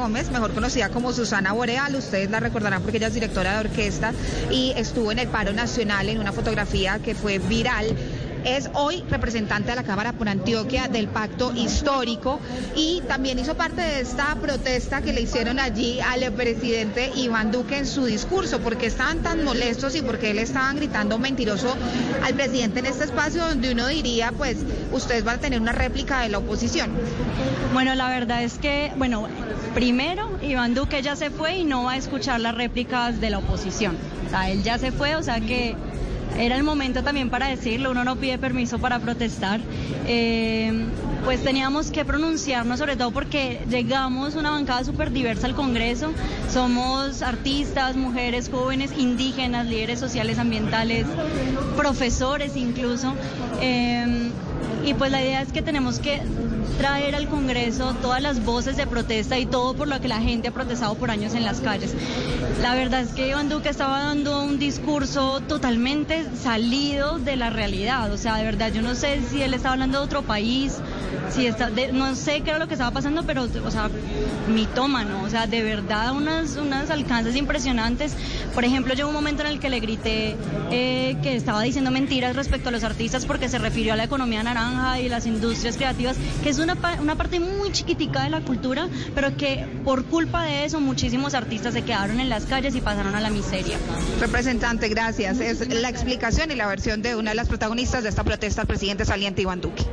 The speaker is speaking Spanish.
Gómez, mejor conocida como Susana Boreal. Ustedes la recordarán porque ella es directora de orquesta y estuvo en el paro nacional en una fotografía que fue viral es hoy representante de la Cámara por Antioquia del Pacto Histórico y también hizo parte de esta protesta que le hicieron allí al presidente Iván Duque en su discurso, porque estaban tan molestos y porque él estaban gritando mentiroso al presidente en este espacio donde uno diría, pues, ustedes van a tener una réplica de la oposición. Bueno, la verdad es que, bueno, primero, Iván Duque ya se fue y no va a escuchar las réplicas de la oposición. O sea, él ya se fue, o sea que era el momento también para decirlo, uno no pide permiso para protestar. Eh, pues teníamos que pronunciarnos, sobre todo porque llegamos una bancada súper diversa al Congreso. Somos artistas, mujeres, jóvenes, indígenas, líderes sociales, ambientales, profesores incluso. Eh, y pues la idea es que tenemos que traer al Congreso todas las voces de protesta y todo por lo que la gente ha protestado por años en las calles. La verdad es que Iván Duque estaba dando un discurso totalmente salido de la realidad. O sea, de verdad, yo no sé si él estaba hablando de otro país, está, no sé qué era lo que estaba pasando, pero, o sea, mitómano. O sea, de verdad, unas, unas alcances impresionantes. Por ejemplo, llegó un momento en el que le grité eh, que estaba diciendo mentiras respecto a los artistas porque se refirió a la economía naranja y las industrias creativas, que es una, una parte muy chiquitica de la cultura, pero que por culpa de eso muchísimos artistas se quedaron en las calles y pasaron a la miseria. Representante, gracias. Es la explicación y la versión de una de las protagonistas de esta protesta al presidente saliente Iván Duque.